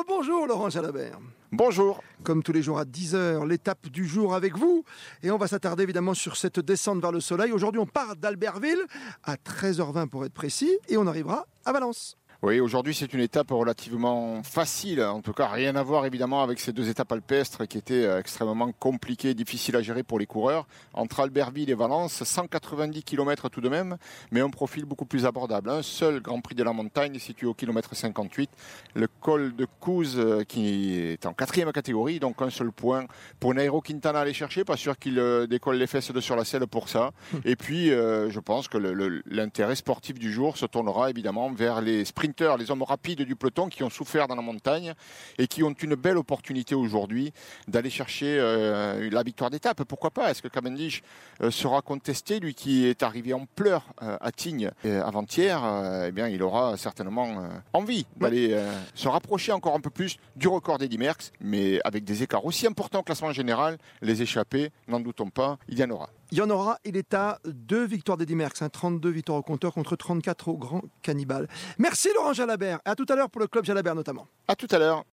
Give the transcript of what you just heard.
Rebonjour Laurent Jalabert. Bonjour. Comme tous les jours à 10h, l'étape du jour avec vous. Et on va s'attarder évidemment sur cette descente vers le soleil. Aujourd'hui, on part d'Albertville à 13h20 pour être précis et on arrivera à Valence. Oui, aujourd'hui c'est une étape relativement facile, en tout cas rien à voir évidemment avec ces deux étapes alpestres qui étaient euh, extrêmement compliquées, difficiles à gérer pour les coureurs. Entre Albertville et Valence, 190 km tout de même, mais un profil beaucoup plus abordable. Un seul Grand Prix de la montagne situé au kilomètre 58, le col de Couze euh, qui est en quatrième catégorie, donc un seul point pour Nairo Quintana à aller chercher, pas sûr qu'il euh, décolle les fesses de sur la selle pour ça. Et puis je pense que l'intérêt sportif du jour se tournera évidemment vers les sprints les hommes rapides du peloton qui ont souffert dans la montagne et qui ont une belle opportunité aujourd'hui d'aller chercher euh, la victoire d'étape. Pourquoi pas? Est-ce que Cavendish euh, sera contesté Lui qui est arrivé en pleurs euh, à Tignes avant-hier, eh bien, il aura certainement envie d'aller se rapprocher encore un peu plus du record d'Eddie Merckx, mais avec des écarts aussi importants au classement général, les échappés, n'en doutons pas, il y en aura. Il y en aura, il est à deux victoires d'Eddie Merckx, 32 hein, victoires au compteur contre 34 au Grand Cannibal. Merci Laurent Jalabert. À tout à l'heure pour le Club Jalabert notamment. À tout à l'heure.